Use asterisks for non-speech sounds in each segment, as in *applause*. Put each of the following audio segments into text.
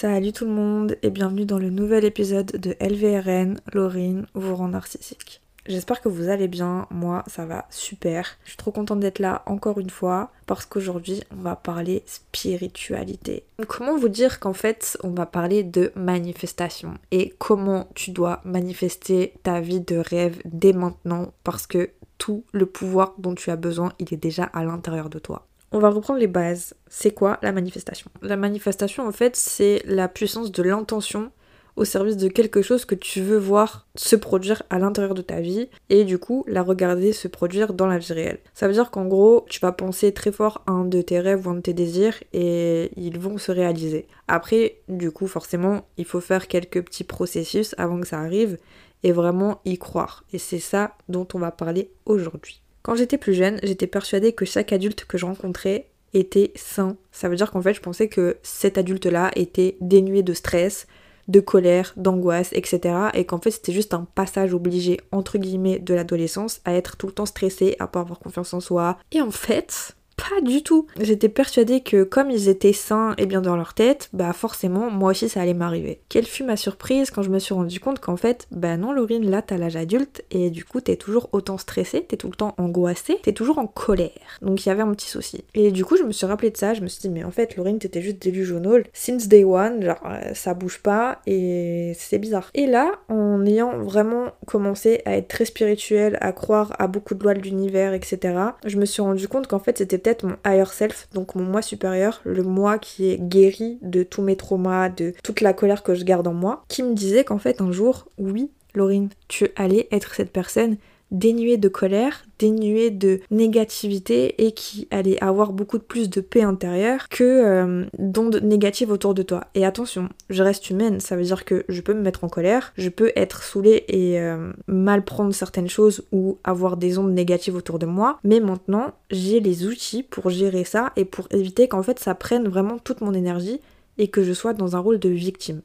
Salut tout le monde et bienvenue dans le nouvel épisode de LVRN, Laurine vous rend narcissique. J'espère que vous allez bien, moi ça va super. Je suis trop contente d'être là encore une fois parce qu'aujourd'hui on va parler spiritualité. Comment vous dire qu'en fait on va parler de manifestation? Et comment tu dois manifester ta vie de rêve dès maintenant parce que tout le pouvoir dont tu as besoin il est déjà à l'intérieur de toi. On va reprendre les bases. C'est quoi la manifestation? La manifestation, en fait, c'est la puissance de l'intention au service de quelque chose que tu veux voir se produire à l'intérieur de ta vie et du coup la regarder se produire dans la vie réelle. Ça veut dire qu'en gros, tu vas penser très fort à un de tes rêves ou un de tes désirs et ils vont se réaliser. Après, du coup, forcément, il faut faire quelques petits processus avant que ça arrive et vraiment y croire. Et c'est ça dont on va parler aujourd'hui. Quand j'étais plus jeune, j'étais persuadée que chaque adulte que je rencontrais était sain. Ça veut dire qu'en fait, je pensais que cet adulte-là était dénué de stress, de colère, d'angoisse, etc. Et qu'en fait, c'était juste un passage obligé, entre guillemets, de l'adolescence à être tout le temps stressé, à pas avoir confiance en soi. Et en fait, pas du tout. J'étais persuadée que comme ils étaient sains et bien dans leur tête, bah forcément, moi aussi ça allait m'arriver. Quelle fut ma surprise quand je me suis rendu compte qu'en fait, bah non, Laurine, là t'as l'âge adulte et du coup t'es toujours autant stressée, t'es tout le temps angoissée, t'es toujours en colère. Donc il y avait un petit souci. Et du coup, je me suis rappelé de ça, je me suis dit, mais en fait, Laurine, t'étais juste delusional. Since day one, genre euh, ça bouge pas et c'est bizarre. Et là, en ayant vraiment commencé à être très spirituelle, à croire à beaucoup de lois de l'univers, etc., je me suis rendu compte qu'en fait, c'était peut-être mon higher self, donc mon moi supérieur, le moi qui est guéri de tous mes traumas, de toute la colère que je garde en moi, qui me disait qu'en fait un jour, oui, Laurine, tu allais être cette personne dénué de colère, dénué de négativité et qui allait avoir beaucoup plus de paix intérieure que euh, d'ondes négatives autour de toi. Et attention, je reste humaine, ça veut dire que je peux me mettre en colère, je peux être saoulée et euh, mal prendre certaines choses ou avoir des ondes négatives autour de moi, mais maintenant j'ai les outils pour gérer ça et pour éviter qu'en fait ça prenne vraiment toute mon énergie et que je sois dans un rôle de victime.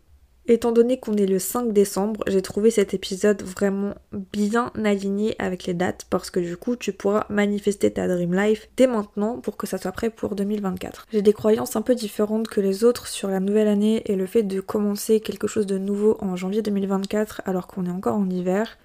Étant donné qu'on est le 5 décembre, j'ai trouvé cet épisode vraiment bien aligné avec les dates parce que du coup tu pourras manifester ta dream life dès maintenant pour que ça soit prêt pour 2024. J'ai des croyances un peu différentes que les autres sur la nouvelle année et le fait de commencer quelque chose de nouveau en janvier 2024 alors qu'on est encore en hiver.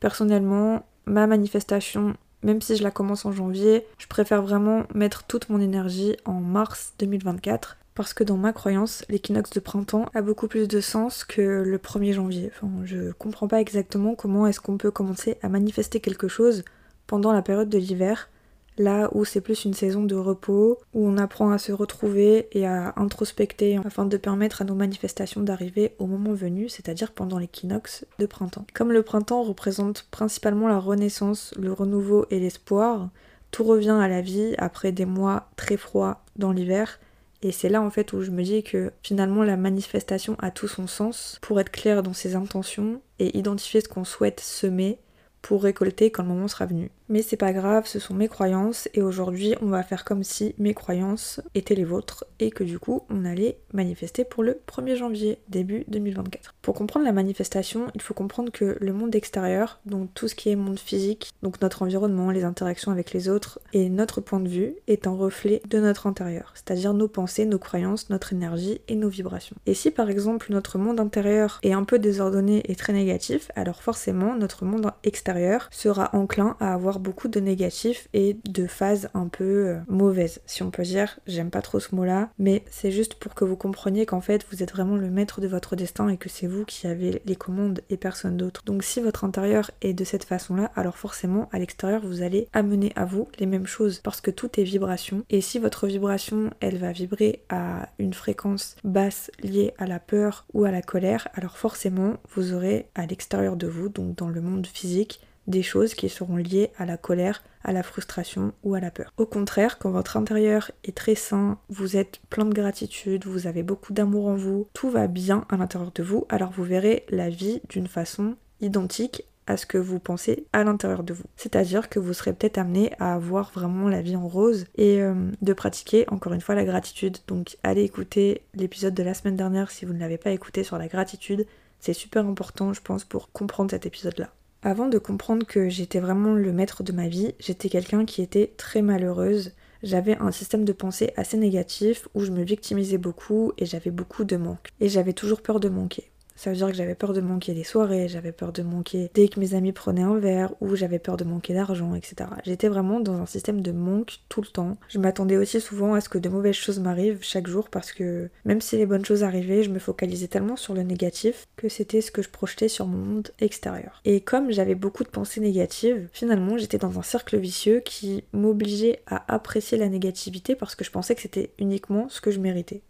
Personnellement, ma manifestation même si je la commence en janvier, je préfère vraiment mettre toute mon énergie en mars 2024 parce que dans ma croyance, l'équinoxe de printemps a beaucoup plus de sens que le 1er janvier. Enfin, je comprends pas exactement comment est-ce qu'on peut commencer à manifester quelque chose pendant la période de l'hiver, là où c'est plus une saison de repos, où on apprend à se retrouver et à introspecter afin de permettre à nos manifestations d'arriver au moment venu, c'est-à-dire pendant l'équinoxe de printemps. Comme le printemps représente principalement la renaissance, le renouveau et l'espoir, tout revient à la vie après des mois très froids dans l'hiver et c'est là en fait où je me dis que finalement la manifestation a tout son sens pour être clair dans ses intentions et identifier ce qu'on souhaite semer pour récolter quand le moment sera venu. Mais c'est pas grave, ce sont mes croyances et aujourd'hui on va faire comme si mes croyances étaient les vôtres et que du coup on allait manifester pour le 1er janvier, début 2024. Pour comprendre la manifestation, il faut comprendre que le monde extérieur, donc tout ce qui est monde physique, donc notre environnement, les interactions avec les autres et notre point de vue est un reflet de notre intérieur, c'est-à-dire nos pensées, nos croyances, notre énergie et nos vibrations. Et si par exemple notre monde intérieur est un peu désordonné et très négatif, alors forcément notre monde extérieur sera enclin à avoir beaucoup de négatifs et de phases un peu euh, mauvaises, si on peut dire. J'aime pas trop ce mot-là, mais c'est juste pour que vous compreniez qu'en fait vous êtes vraiment le maître de votre destin et que c'est vous qui avez les commandes et personne d'autre. Donc si votre intérieur est de cette façon-là, alors forcément à l'extérieur vous allez amener à vous les mêmes choses parce que tout est vibration. Et si votre vibration elle va vibrer à une fréquence basse liée à la peur ou à la colère, alors forcément vous aurez à l'extérieur de vous, donc dans le monde physique, des choses qui seront liées à la colère, à la frustration ou à la peur. Au contraire, quand votre intérieur est très sain, vous êtes plein de gratitude, vous avez beaucoup d'amour en vous, tout va bien à l'intérieur de vous, alors vous verrez la vie d'une façon identique à ce que vous pensez à l'intérieur de vous. C'est-à-dire que vous serez peut-être amené à avoir vraiment la vie en rose et euh, de pratiquer encore une fois la gratitude. Donc allez écouter l'épisode de la semaine dernière si vous ne l'avez pas écouté sur la gratitude. C'est super important je pense pour comprendre cet épisode-là. Avant de comprendre que j'étais vraiment le maître de ma vie, j'étais quelqu'un qui était très malheureuse. j'avais un système de pensée assez négatif où je me victimisais beaucoup et j'avais beaucoup de manque. Et j'avais toujours peur de manquer. Ça veut dire que j'avais peur de manquer des soirées, j'avais peur de manquer dès que mes amis prenaient un verre, ou j'avais peur de manquer d'argent, etc. J'étais vraiment dans un système de manque tout le temps. Je m'attendais aussi souvent à ce que de mauvaises choses m'arrivent chaque jour parce que même si les bonnes choses arrivaient, je me focalisais tellement sur le négatif que c'était ce que je projetais sur mon monde extérieur. Et comme j'avais beaucoup de pensées négatives, finalement j'étais dans un cercle vicieux qui m'obligeait à apprécier la négativité parce que je pensais que c'était uniquement ce que je méritais.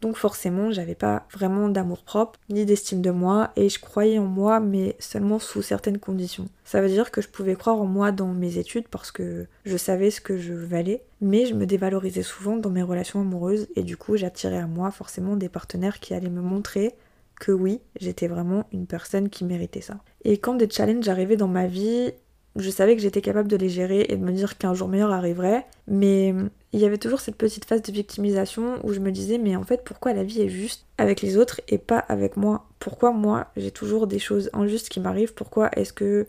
Donc forcément, j'avais pas vraiment d'amour propre, ni d'estime de moi, et je croyais en moi, mais seulement sous certaines conditions. Ça veut dire que je pouvais croire en moi dans mes études parce que je savais ce que je valais, mais je me dévalorisais souvent dans mes relations amoureuses, et du coup j'attirais à moi forcément des partenaires qui allaient me montrer que oui, j'étais vraiment une personne qui méritait ça. Et quand des challenges arrivaient dans ma vie, je savais que j'étais capable de les gérer et de me dire qu'un jour meilleur arriverait, mais il y avait toujours cette petite phase de victimisation où je me disais mais en fait pourquoi la vie est juste avec les autres et pas avec moi? Pourquoi moi j'ai toujours des choses injustes qui m'arrivent? Pourquoi est-ce que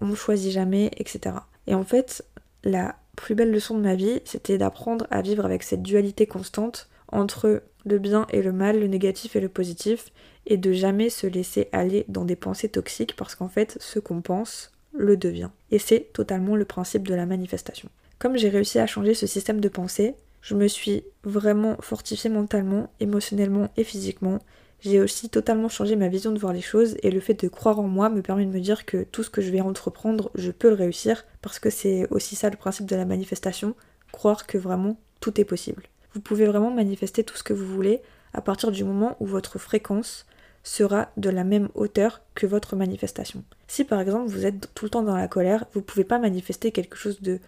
on me choisit jamais, etc. Et en fait la plus belle leçon de ma vie c'était d'apprendre à vivre avec cette dualité constante entre le bien et le mal, le négatif et le positif, et de jamais se laisser aller dans des pensées toxiques parce qu'en fait ce qu'on pense le devient. Et c'est totalement le principe de la manifestation. Comme j'ai réussi à changer ce système de pensée, je me suis vraiment fortifiée mentalement, émotionnellement et physiquement. J'ai aussi totalement changé ma vision de voir les choses et le fait de croire en moi me permet de me dire que tout ce que je vais entreprendre, je peux le réussir parce que c'est aussi ça le principe de la manifestation, croire que vraiment tout est possible. Vous pouvez vraiment manifester tout ce que vous voulez à partir du moment où votre fréquence sera de la même hauteur que votre manifestation. Si par exemple vous êtes tout le temps dans la colère, vous ne pouvez pas manifester quelque chose de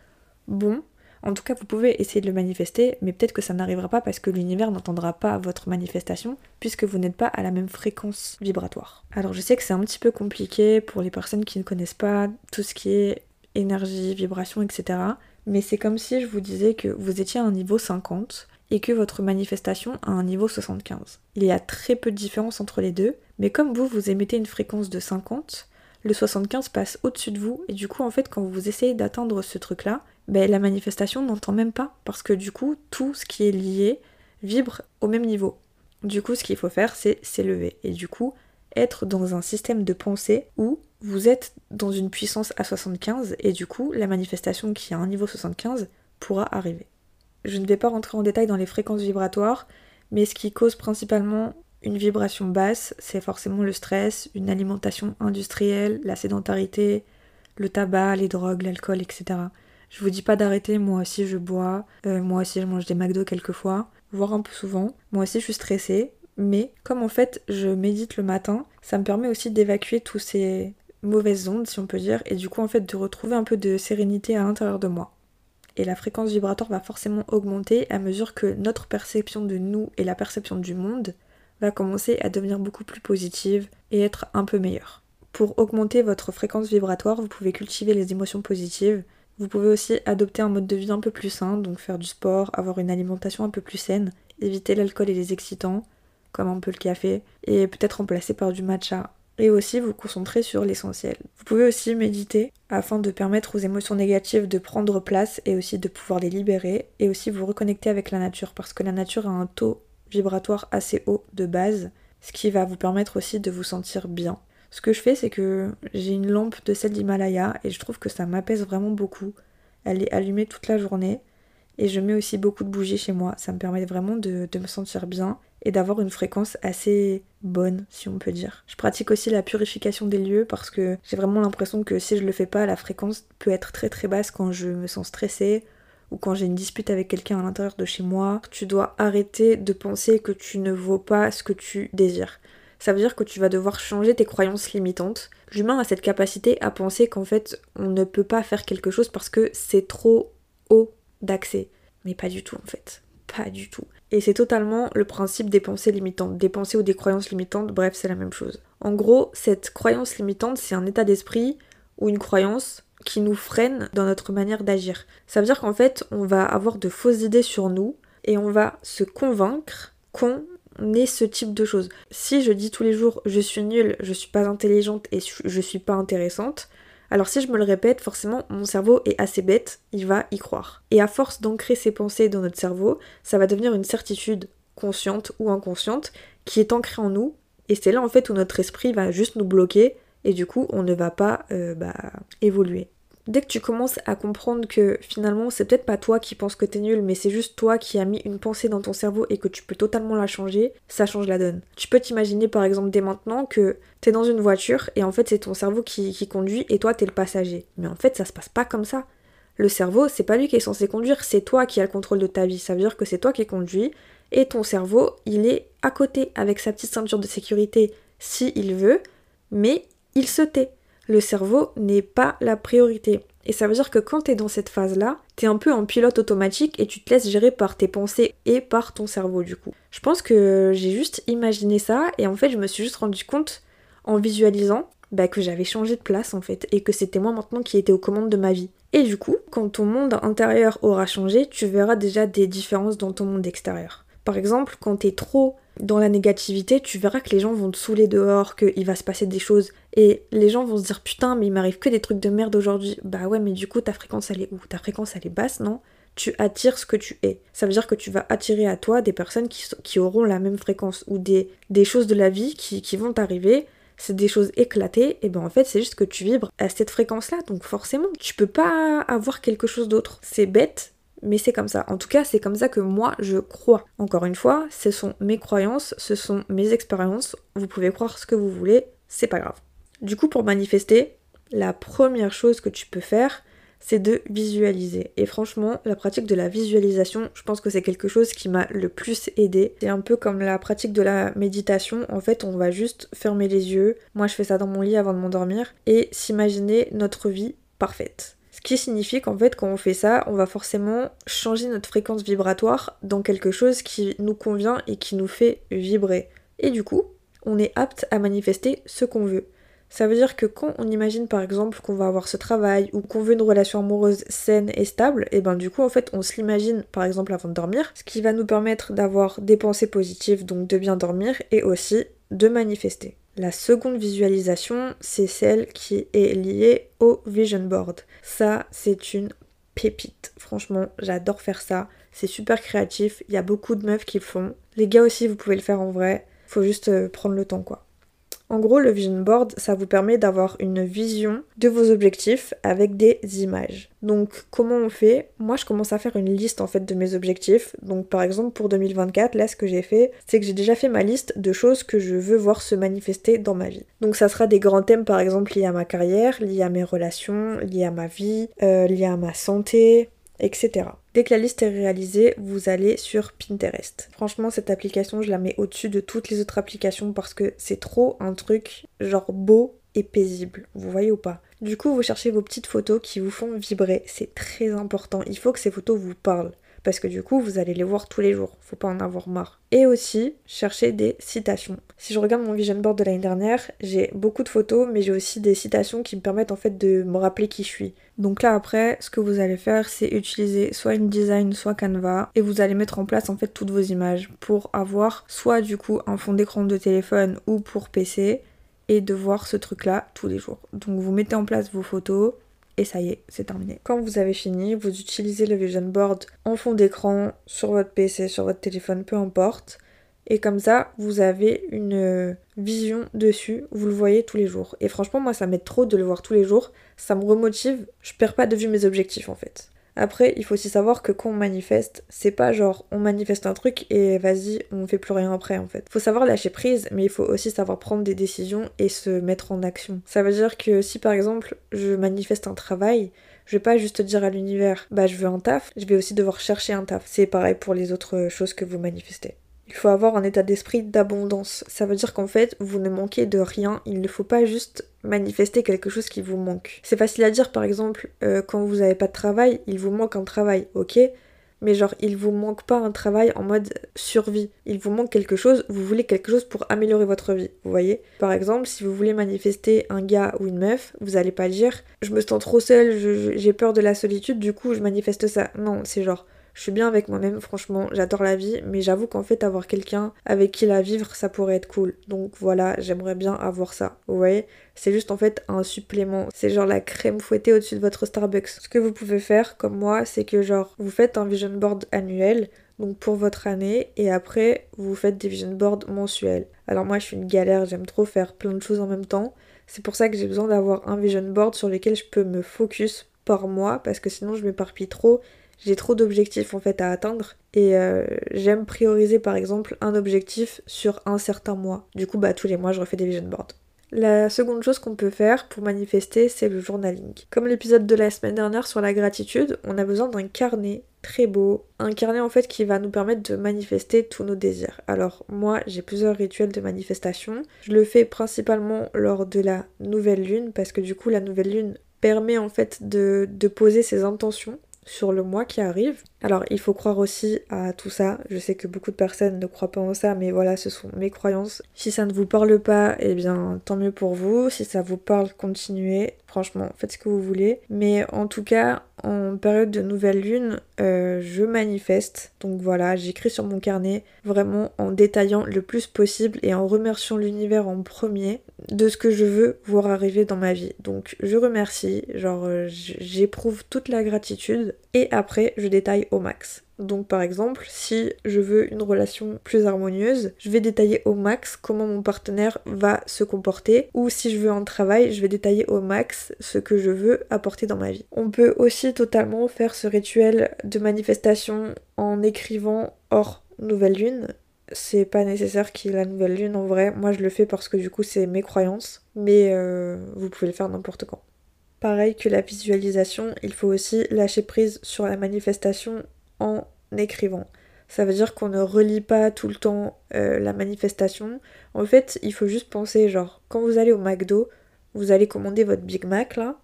bon. En tout cas, vous pouvez essayer de le manifester, mais peut-être que ça n'arrivera pas parce que l'univers n'entendra pas votre manifestation, puisque vous n'êtes pas à la même fréquence vibratoire. Alors je sais que c'est un petit peu compliqué pour les personnes qui ne connaissent pas tout ce qui est énergie, vibration, etc. Mais c'est comme si je vous disais que vous étiez à un niveau 50 et que votre manifestation a un niveau 75. Il y a très peu de différence entre les deux, mais comme vous, vous émettez une fréquence de 50, le 75 passe au-dessus de vous, et du coup, en fait, quand vous essayez d'atteindre ce truc-là, ben, la manifestation n'entend même pas, parce que du coup, tout ce qui est lié vibre au même niveau. Du coup, ce qu'il faut faire, c'est s'élever, et du coup, être dans un système de pensée où vous êtes dans une puissance à 75, et du coup, la manifestation qui a un niveau 75 pourra arriver. Je ne vais pas rentrer en détail dans les fréquences vibratoires, mais ce qui cause principalement une vibration basse, c'est forcément le stress, une alimentation industrielle, la sédentarité, le tabac, les drogues, l'alcool, etc. Je vous dis pas d'arrêter, moi aussi je bois, euh, moi aussi je mange des McDo quelquefois, voire un peu souvent. Moi aussi je suis stressée, mais comme en fait je médite le matin, ça me permet aussi d'évacuer tous ces mauvaises ondes, si on peut dire, et du coup en fait de retrouver un peu de sérénité à l'intérieur de moi et la fréquence vibratoire va forcément augmenter à mesure que notre perception de nous et la perception du monde va commencer à devenir beaucoup plus positive et être un peu meilleure. Pour augmenter votre fréquence vibratoire, vous pouvez cultiver les émotions positives. Vous pouvez aussi adopter un mode de vie un peu plus sain, donc faire du sport, avoir une alimentation un peu plus saine, éviter l'alcool et les excitants, comme un peu le café, et peut-être remplacer par du matcha et aussi vous concentrer sur l'essentiel. Vous pouvez aussi méditer afin de permettre aux émotions négatives de prendre place et aussi de pouvoir les libérer et aussi vous reconnecter avec la nature parce que la nature a un taux vibratoire assez haut de base, ce qui va vous permettre aussi de vous sentir bien. Ce que je fais, c'est que j'ai une lampe de sel d'Himalaya et je trouve que ça m'apaise vraiment beaucoup. Elle est allumée toute la journée et je mets aussi beaucoup de bougies chez moi. Ça me permet vraiment de, de me sentir bien et d'avoir une fréquence assez bonne, si on peut dire. Je pratique aussi la purification des lieux parce que j'ai vraiment l'impression que si je le fais pas, la fréquence peut être très très basse quand je me sens stressée ou quand j'ai une dispute avec quelqu'un à l'intérieur de chez moi. Tu dois arrêter de penser que tu ne vaux pas ce que tu désires. Ça veut dire que tu vas devoir changer tes croyances limitantes. L'humain a cette capacité à penser qu'en fait on ne peut pas faire quelque chose parce que c'est trop haut d'accès. Mais pas du tout en fait. Pas du tout. Et c'est totalement le principe des pensées limitantes, des pensées ou des croyances limitantes, bref, c'est la même chose. En gros, cette croyance limitante, c'est un état d'esprit ou une croyance qui nous freine dans notre manière d'agir. Ça veut dire qu'en fait, on va avoir de fausses idées sur nous et on va se convaincre qu'on est ce type de choses. Si je dis tous les jours je suis nulle, je suis pas intelligente et je suis pas intéressante, Alors si je me le répète, forcément mon cerveau est assez bête, il va y croire. Et à force d'ancrer ces pensées dans notre cerveau, ça va devenir une certitude consciente ou inconsciente qui est ancrée en nous. Et c'est là en fait où notre esprit va juste nous bloquer et du coup on ne va pas euh, bah, évoluer. Dès que tu commences à comprendre que finalement c'est peut-être pas toi qui penses que t'es nul, mais c'est juste toi qui as mis une pensée dans ton cerveau et que tu peux totalement la changer, ça change la donne. Tu peux t'imaginer par exemple dès maintenant que t'es dans une voiture et en fait c'est ton cerveau qui, conduit et toi t'es le passager. Mais en fait ça se passe pas comme ça. Le cerveau, c'est pas lui qui est censé conduire, c'est toi qui as le contrôle de ta vie. Ça veut dire que c'est toi qui conduis et ton cerveau, il est à côté avec sa petite ceinture de sécurité si il veut, mais il se tait. Le cerveau n'est pas la priorité. Et ça veut dire que quand tu es dans cette phase-là, tu es un peu en pilote automatique et tu te laisses gérer par tes pensées et par ton cerveau du coup. Je pense que j'ai juste imaginé ça et en fait je me suis juste rendu compte en visualisant bah, que j'avais changé de place en fait et que c'était moi maintenant qui étais aux commandes de ma vie. Et du coup, quand ton monde intérieur aura changé, tu verras déjà des différences dans ton monde extérieur. Par exemple, quand t'es trop dans la négativité, tu verras que les gens vont te saouler dehors, qu'il va se passer des choses. Et les gens vont se dire putain, mais il m'arrive que des trucs de merde aujourd'hui. Bah ouais, mais du coup, ta fréquence elle est où? Ta fréquence elle est basse, non? Tu attires ce que tu es. Ça veut dire que tu vas attirer à toi des personnes qui, auront la même fréquence ou des, choses de la vie qui, qui vont t'arriver c'est des choses éclatées, et ben en fait c'est juste que tu vibres à cette fréquence-là, donc forcément tu peux pas avoir quelque chose d'autre. C'est bête, mais c'est comme ça. En tout cas, c'est comme ça que moi je crois. Encore une fois, ce sont mes croyances, ce sont mes expériences. Vous pouvez croire ce que vous voulez, c'est pas grave. Du coup, pour manifester, la première chose que tu peux faire, c'est de visualiser. Et franchement, la pratique de la visualisation, je pense que c'est quelque chose qui m'a le plus aidé. C'est un peu comme la pratique de la méditation. En fait, on va juste fermer les yeux. Moi, je fais ça dans mon lit avant de m'endormir et s'imaginer notre vie parfaite. Ce qui signifie qu'en fait, quand on fait ça, on va forcément changer notre fréquence vibratoire dans quelque chose qui nous convient et qui nous fait vibrer. Et du coup, on est apte à manifester ce qu'on veut. Ça veut dire que quand on imagine par exemple qu'on va avoir ce travail ou qu'on veut une relation amoureuse saine et stable, et ben du coup en fait on se l'imagine par exemple avant de dormir, ce qui va nous permettre d'avoir des pensées positives, donc de bien dormir et aussi de manifester. La seconde visualisation, c'est celle qui est liée au vision board. Ça, c'est une pépite. Franchement, j'adore faire ça. C'est super créatif. Il y a beaucoup de meufs qui le font. Les gars aussi, vous pouvez le faire en vrai. Faut juste euh, prendre le temps, quoi. En gros, le vision board, ça vous permet d'avoir une vision de vos objectifs avec des images. Donc, comment on fait? Moi, je commence à faire une liste en fait de mes objectifs. Donc, par exemple, pour 2024, là, ce que j'ai fait, c'est que j'ai déjà fait ma liste de choses que je veux voir se manifester dans ma vie. Donc, ça sera des grands thèmes, par exemple, liés à ma carrière, liés à mes relations, liés à ma vie, euh, liés à ma santé, etc. Dès que la liste est réalisée, vous allez sur Pinterest. Franchement, cette application, je la mets au-dessus de toutes les autres applications parce que c'est trop un truc genre beau et paisible. Vous voyez ou pas? Du coup, vous cherchez vos petites photos qui vous font vibrer. C'est très important. Il faut que ces photos vous parlent parce que du coup vous allez les voir tous les jours, faut pas en avoir marre. Et aussi chercher des citations. Si je regarde mon vision board de l'année dernière, j'ai beaucoup de photos mais j'ai aussi des citations qui me permettent en fait de me rappeler qui je suis. Donc là après, ce que vous allez faire c'est utiliser soit une design soit Canva et vous allez mettre en place en fait toutes vos images pour avoir soit du coup un fond d'écran de téléphone ou pour PC et de voir ce truc là tous les jours. Donc vous mettez en place vos photos, et ça y est, c'est terminé. Quand vous avez fini, vous utilisez le vision board en fond d'écran sur votre PC, sur votre téléphone, peu importe. Et comme ça, vous avez une vision dessus, vous le voyez tous les jours. Et franchement, moi, ça m'aide trop de le voir tous les jours. Ça me remotive, je perds pas de vue mes objectifs en fait. Après, il faut aussi savoir que quand on manifeste, c'est pas genre on manifeste un truc et vas-y, on fait plus rien après en fait. Faut savoir lâcher prise, mais il faut aussi savoir prendre des décisions et se mettre en action. Ça veut dire que si par exemple je manifeste un travail, je vais pas juste dire à l'univers bah je veux un taf, je vais aussi devoir chercher un taf. C'est pareil pour les autres choses que vous manifestez. Il faut avoir un état d'esprit d'abondance. Ça veut dire qu'en fait, vous ne manquez de rien. Il ne faut pas juste manifester quelque chose qui vous manque. C'est facile à dire, par exemple, euh, quand vous n'avez pas de travail, il vous manque un travail, ok? Mais genre il vous manque pas un travail en mode survie. Il vous manque quelque chose, vous voulez quelque chose pour améliorer votre vie, vous voyez? Par exemple, si vous voulez manifester un gars ou une meuf, vous allez pas dire je me sens trop seule, j'ai peur de la solitude, du coup je manifeste ça. Non, c'est genre Je suis bien avec moi-même, franchement, j'adore la vie, mais j'avoue qu'en fait, avoir quelqu'un avec qui la vivre, ça pourrait être cool. Donc voilà, j'aimerais bien avoir ça. Vous voyez? C'est juste en fait un supplément. C'est genre la crème fouettée au-dessus de votre Starbucks. Ce que vous pouvez faire, comme moi, c'est que genre, vous faites un vision board annuel donc pour votre année et après vous faites des vision boards mensuels. Alors moi je suis une galère, j'aime trop faire plein de choses en même temps. C'est pour ça que j'ai besoin d'avoir un vision board sur lequel je peux me focus par mois parce que sinon je m'éparpille trop. J'ai trop d'objectifs en fait à atteindre et euh, j'aime prioriser par exemple un objectif sur un certain mois. Du coup bah tous les mois je refais des vision boards. La seconde chose qu'on peut faire pour manifester, c'est le journaling. Comme l'épisode de la semaine dernière sur la gratitude, on a besoin d'un carnet très beau, un carnet en fait qui va nous permettre de manifester tous nos désirs. Alors moi j'ai plusieurs rituels de manifestation. Je le fais principalement lors de la nouvelle lune parce que du coup la nouvelle lune permet en fait de, de poser ses intentions sur le mois qui arrive. Alors il faut croire aussi à tout ça. Je sais que beaucoup de personnes ne croient pas en ça, mais voilà, ce sont mes croyances. Si ça ne vous parle pas, eh bien tant mieux pour vous. Si ça vous parle, continuez. Franchement, faites ce que vous voulez. Mais en tout cas, en période de nouvelle lune, euh, je manifeste. Donc voilà, j'écris sur mon carnet vraiment en détaillant le plus possible et en remerciant l'univers en premier de ce que je veux voir arriver dans ma vie. Donc je remercie, genre euh, j'éprouve toute la gratitude et après je détaille au max. Donc par exemple, si je veux une relation plus harmonieuse, je vais détailler au max comment mon partenaire va se comporter ou si je veux un travail, je vais détailler au max ce que je veux apporter dans ma vie. On peut aussi totalement faire ce rituel de manifestation en écrivant hors nouvelle lune. C'est pas nécessaire qu'il y ait la nouvelle lune en vrai. Moi je le fais parce que du coup c'est mes croyances. Mais euh, vous pouvez le faire n'importe quand. Pareil que la visualisation, il faut aussi lâcher prise sur la manifestation en écrivant. Ça veut dire qu'on ne relit pas tout le temps euh, la manifestation. En fait, il faut juste penser, genre, quand vous allez au McDo, vous allez commander votre Big Mac là,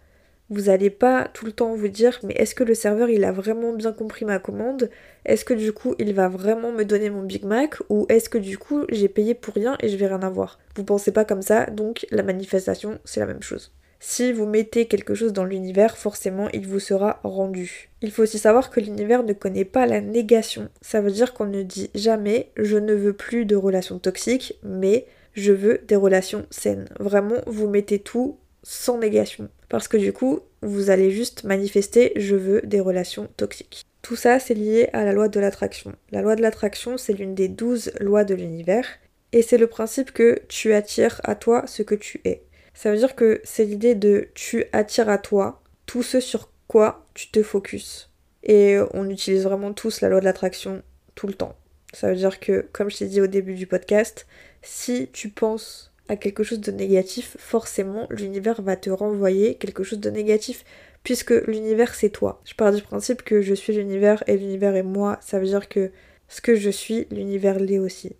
vous allez pas tout le temps vous dire mais est-ce que le serveur il a vraiment bien compris ma commande? Est-ce que du coup il va vraiment me donner mon Big Mac? Ou est-ce que du coup j'ai payé pour rien et je vais rien avoir? Vous pensez pas comme ça donc la manifestation c'est la même chose. Si vous mettez quelque chose dans l'univers, forcément, il vous sera rendu. Il faut aussi savoir que l'univers ne connaît pas la négation. Ça veut dire qu'on ne dit jamais je ne veux plus de relations toxiques, mais je veux des relations saines. Vraiment, vous mettez tout sans négation. Parce que du coup, vous allez juste manifester je veux des relations toxiques. Tout ça, c'est lié à la loi de l'attraction. La loi de l'attraction, c'est l'une des douze lois de l'univers. Et c'est le principe que tu attires à toi ce que tu es. Ça veut dire que c'est l'idée de tu attires à toi tout ce sur quoi tu te focuses. Et on utilise vraiment tous la loi de l'attraction tout le temps. Ça veut dire que, comme je t'ai dit au début du podcast, si tu penses à quelque chose de négatif, forcément l'univers va te renvoyer quelque chose de négatif, puisque l'univers c'est toi. Je pars du principe que je suis l'univers et l'univers est moi, ça veut dire que ce que je suis, l'univers l'est aussi.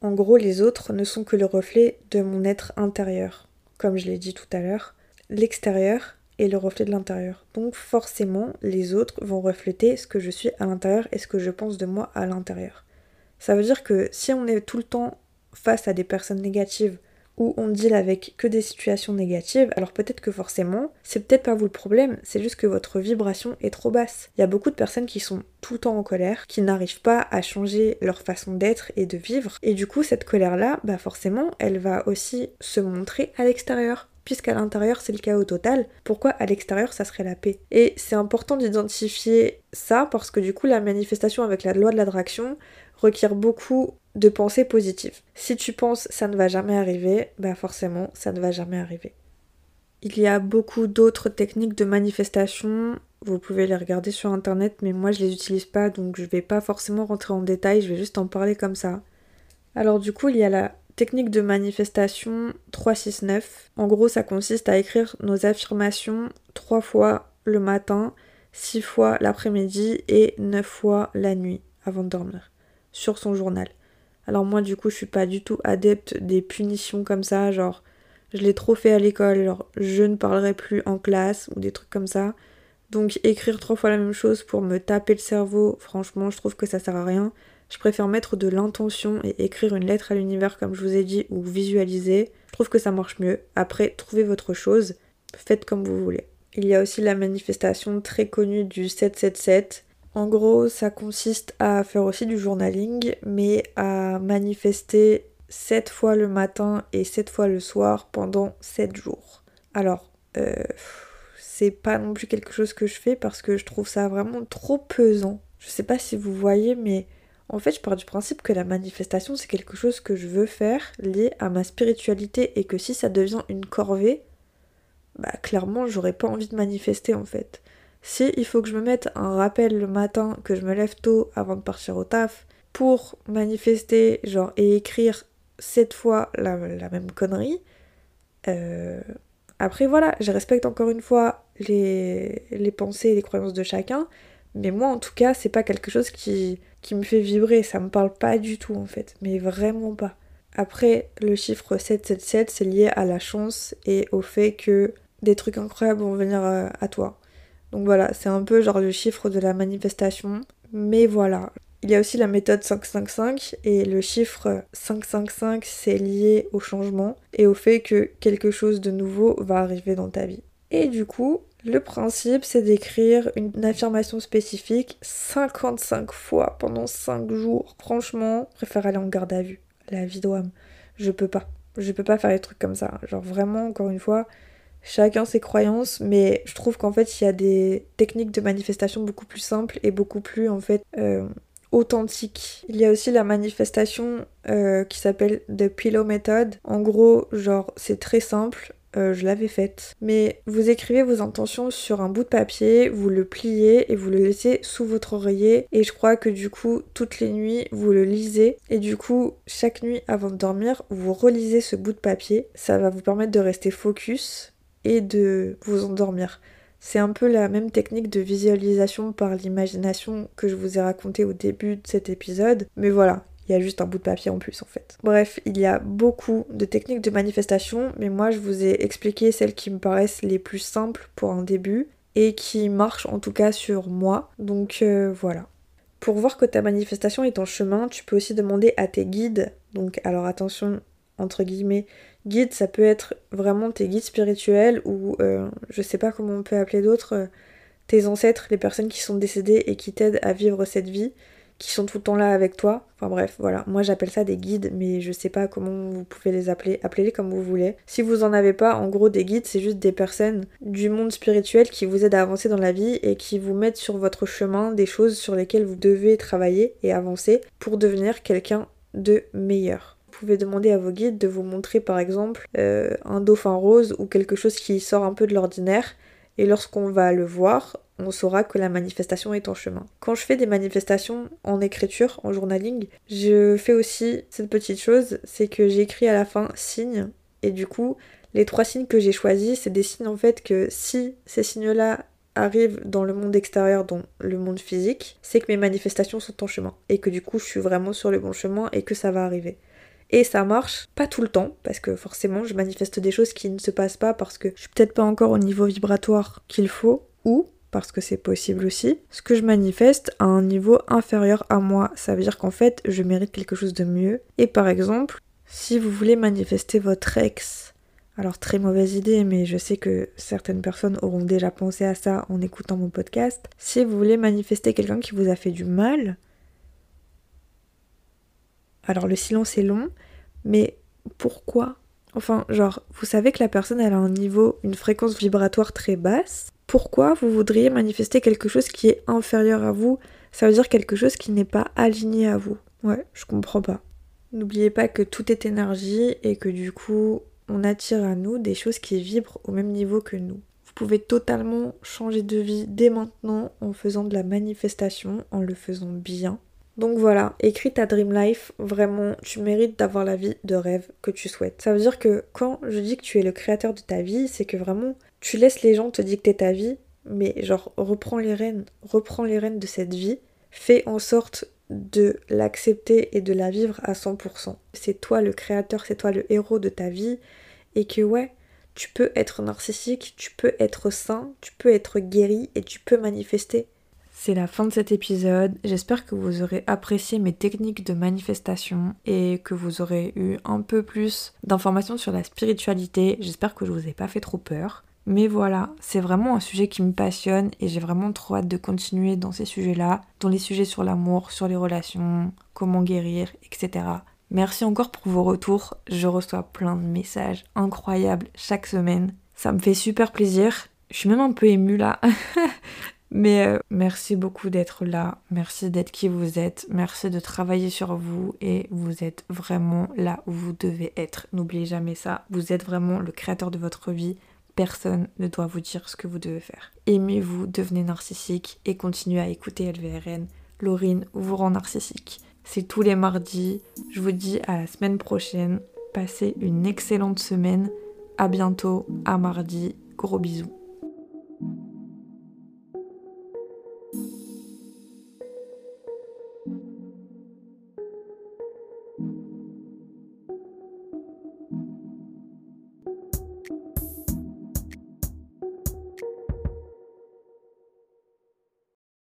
En gros, les autres ne sont que le reflet de mon être intérieur comme je l'ai dit tout à l'heure, l'extérieur est le reflet de l'intérieur. Donc forcément, les autres vont refléter ce que je suis à l'intérieur et ce que je pense de moi à l'intérieur. Ça veut dire que si on est tout le temps face à des personnes négatives ou on deal avec que des situations négatives, alors peut-être que forcément, c'est peut-être pas vous le problème, c'est juste que votre vibration est trop basse. Il y a beaucoup de personnes qui sont tout le temps en colère, qui n'arrivent pas à changer leur façon d'être et de vivre, et du coup cette colère-là, bah forcément, elle va aussi se montrer à l'extérieur. Puisqu'à l'intérieur c'est le chaos total, pourquoi à l'extérieur ça serait la paix? Et c'est important d'identifier ça parce que du coup la manifestation avec la loi de l'attraction requiert beaucoup de pensées positives. Si tu penses ça ne va jamais arriver, bah forcément ça ne va jamais arriver. Il y a beaucoup d'autres techniques de manifestation, vous pouvez les regarder sur internet, mais moi je les utilise pas donc je vais pas forcément rentrer en détail, je vais juste en parler comme ça. Alors du coup, il y a la technique de manifestation 369. En gros, ça consiste à écrire nos affirmations trois fois le matin, six fois l'après-midi et neuf fois la nuit avant de dormir sur son journal. Alors moi du coup je suis pas du tout adepte des punitions comme ça, genre je l'ai trop fait à l'école, genre je ne parlerai plus en classe ou des trucs comme ça. Donc écrire trois fois la même chose pour me taper le cerveau, franchement je trouve que ça sert à rien. Je préfère mettre de l'intention et écrire une lettre à l'univers comme je vous ai dit ou visualiser. Je trouve que ça marche mieux. Après, trouvez votre chose, faites comme vous voulez. Il y a aussi la manifestation très connue du 777 En gros, ça consiste à faire aussi du journaling, mais à manifester 7 fois le matin et 7 fois le soir pendant 7 jours. Alors, euh, c'est pas non plus quelque chose que je fais parce que je trouve ça vraiment trop pesant. Je sais pas si vous voyez, mais en fait, je pars du principe que la manifestation, c'est quelque chose que je veux faire lié à ma spiritualité et que si ça devient une corvée, bah clairement, j'aurais pas envie de manifester en fait. Si il faut que je me mette un rappel le matin, que je me lève tôt avant de partir au taf, pour manifester, genre, et écrire cette fois la, même connerie, euh, après voilà, je respecte encore une fois les, pensées et les croyances de chacun, mais moi en tout cas, c'est pas quelque chose qui, qui me fait vibrer, ça me parle pas du tout en fait, mais vraiment pas. Après, le chiffre 777, c'est lié à la chance et au fait que des trucs incroyables vont venir euh, à toi. Donc voilà, c'est un peu genre le chiffre de la manifestation. Mais voilà. Il y a aussi la méthode 555 et le chiffre 555 c'est lié au changement et au fait que quelque chose de nouveau va arriver dans ta vie. Et du coup, le principe c'est d'écrire une affirmation spécifique 55 fois pendant 5 jours. Franchement, je préfère aller en garde à vue. La vie d'homme. Je peux pas. Je peux pas faire des trucs comme ça. Genre vraiment, encore une fois, chacun ses croyances, mais je trouve qu'en fait, il y a des techniques de manifestation beaucoup plus simples et beaucoup plus, en fait, euh, authentiques. Il y a aussi la manifestation euh, qui s'appelle The Pillow Method. En gros, genre, c'est très simple. Euh, je l'avais faite. Mais vous écrivez vos intentions sur un bout de papier, vous le pliez et vous le laissez sous votre oreiller. Et je crois que du coup, toutes les nuits, vous le lisez. Et du coup, chaque nuit avant de dormir, vous relisez ce bout de papier. Ça va vous permettre de rester focus et de vous endormir. C'est un peu la même technique de visualisation par l'imagination que je vous ai raconté au début de cet épisode, mais voilà, il y a juste un bout de papier en plus en fait. Bref, il y a beaucoup de techniques de manifestation, mais moi je vous ai expliqué celles qui me paraissent les plus simples pour un début et qui marchent en tout cas sur moi. Donc euh, voilà. Pour voir que ta manifestation est en chemin, tu peux aussi demander à tes guides. Donc alors attention, entre guillemets, guide, ça peut être vraiment tes guides spirituels ou euh, je sais pas comment on peut appeler d'autres, euh, tes ancêtres, les personnes qui sont décédées et qui t'aident à vivre cette vie, qui sont tout le temps là avec toi. Enfin bref, voilà, moi j'appelle ça des guides, mais je sais pas comment vous pouvez les appeler, appelez-les comme vous voulez. Si vous en avez pas, en gros des guides, c'est juste des personnes du monde spirituel qui vous aident à avancer dans la vie et qui vous mettent sur votre chemin des choses sur lesquelles vous devez travailler et avancer pour devenir quelqu'un de meilleur pouvez demander à vos guides de vous montrer par exemple euh, un dauphin rose ou quelque chose qui sort un peu de l'ordinaire. Et lorsqu'on va le voir, on saura que la manifestation est en chemin. Quand je fais des manifestations en écriture, en journaling, je fais aussi cette petite chose, c'est que j'écris à la fin signe. Et du coup, les trois signes que j'ai choisis, c'est des signes en fait que si ces signes-là arrivent dans le monde extérieur, dans le monde physique, c'est que mes manifestations sont en chemin. Et que du coup, je suis vraiment sur le bon chemin et que ça va arriver. Et ça marche pas tout le temps, parce que forcément je manifeste des choses qui ne se passent pas parce que je suis peut-être pas encore au niveau vibratoire qu'il faut, ou parce que c'est possible aussi, ce que je manifeste à un niveau inférieur à moi. Ça veut dire qu'en fait, je mérite quelque chose de mieux. Et par exemple, si vous voulez manifester votre ex, alors très mauvaise idée, mais je sais que certaines personnes auront déjà pensé à ça en écoutant mon podcast. Si vous voulez manifester quelqu'un qui vous a fait du mal, alors le silence est long, mais pourquoi? Enfin, genre, vous savez que la personne a un niveau, une fréquence vibratoire très basse. Pourquoi vous voudriez manifester quelque chose qui est inférieur à vous? Ça veut dire quelque chose qui n'est pas aligné à vous. Ouais, je comprends pas. N'oubliez pas que tout est énergie et que du coup, on attire à nous des choses qui vibrent au même niveau que nous. Vous pouvez totalement changer de vie dès maintenant en faisant de la manifestation, en le faisant bien. Donc voilà, écris ta dream life, vraiment, tu mérites d'avoir la vie de rêve que tu souhaites. Ça veut dire que quand je dis que tu es le créateur de ta vie, c'est que vraiment, tu laisses les gens te dicter ta vie, mais genre, reprends les rênes, reprends les rênes de cette vie, fais en sorte de l'accepter et de la vivre à 100%. C'est toi le créateur, c'est toi le héros de ta vie, et que ouais, tu peux être narcissique, tu peux être sain, tu peux être guéri et tu peux manifester c'est la fin de cet épisode. J'espère que vous aurez apprécié mes techniques de manifestation et que vous aurez eu un peu plus d'informations sur la spiritualité. J'espère que je vous ai pas fait trop peur. Mais voilà, c'est vraiment un sujet qui me passionne et j'ai vraiment trop hâte de continuer dans ces sujets-là, dans les sujets sur l'amour, sur les relations, comment guérir, etc. Merci encore pour vos retours, je reçois plein de messages incroyables chaque semaine. Ça me fait super plaisir. Je suis même un peu émue là. *laughs* Mais euh, merci beaucoup d'être là, merci d'être qui vous êtes, merci de travailler sur vous et vous êtes vraiment là où vous devez être. N'oubliez jamais ça, vous êtes vraiment le créateur de votre vie, personne ne doit vous dire ce que vous devez faire. Aimez-vous, devenez narcissique et continuez à écouter LVRN. Laurine vous rend narcissique. C'est tous les mardis. Je vous dis à la semaine prochaine. Passez une excellente semaine. À bientôt, à mardi. Gros bisous.